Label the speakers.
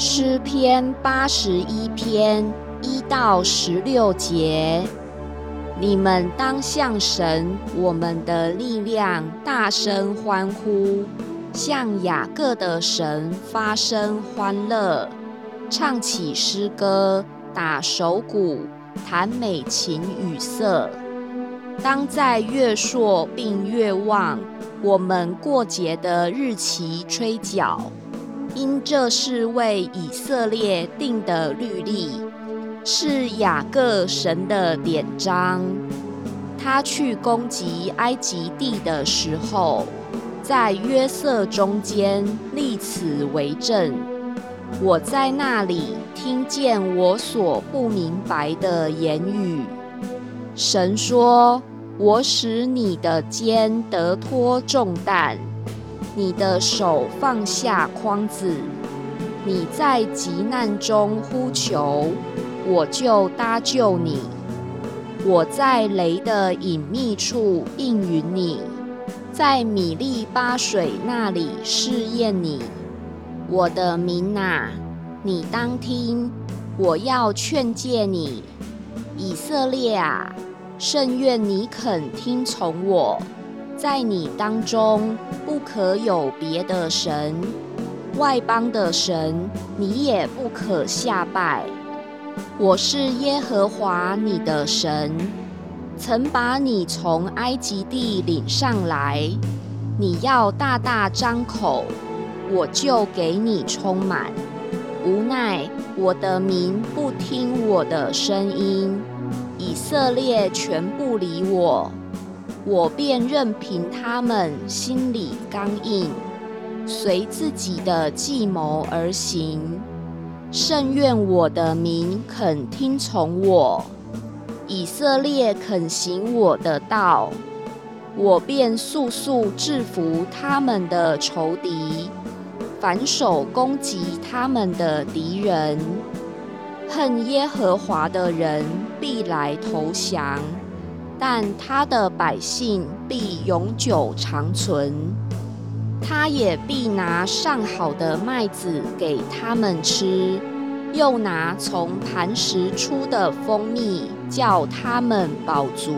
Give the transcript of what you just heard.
Speaker 1: 诗篇八十一篇一到十六节，你们当向神我们的力量大声欢呼，向雅各的神发声欢乐，唱起诗歌，打手鼓，弹美琴与瑟。当在月朔并月望，我们过节的日期吹角。因这是为以色列定的律例，是雅各神的典章。他去攻击埃及地的时候，在约瑟中间立此为证。我在那里听见我所不明白的言语。神说：“我使你的肩得脱重担。”你的手放下筐子，你在急难中呼求，我就搭救你；我在雷的隐秘处应允你，在米利巴水那里试验你。我的民哪，你当听，我要劝诫你，以色列啊，甚愿你肯听从我。在你当中不可有别的神，外邦的神你也不可下拜。我是耶和华你的神，曾把你从埃及地领上来。你要大大张口，我就给你充满。无奈我的民不听我的声音，以色列全不理我。我便任凭他们心里刚硬，随自己的计谋而行。甚愿我的民肯听从我，以色列肯行我的道，我便速速制服他们的仇敌，反手攻击他们的敌人。恨耶和华的人必来投降。但他的百姓必永久长存，他也必拿上好的麦子给他们吃，又拿从磐石出的蜂蜜叫他们饱足。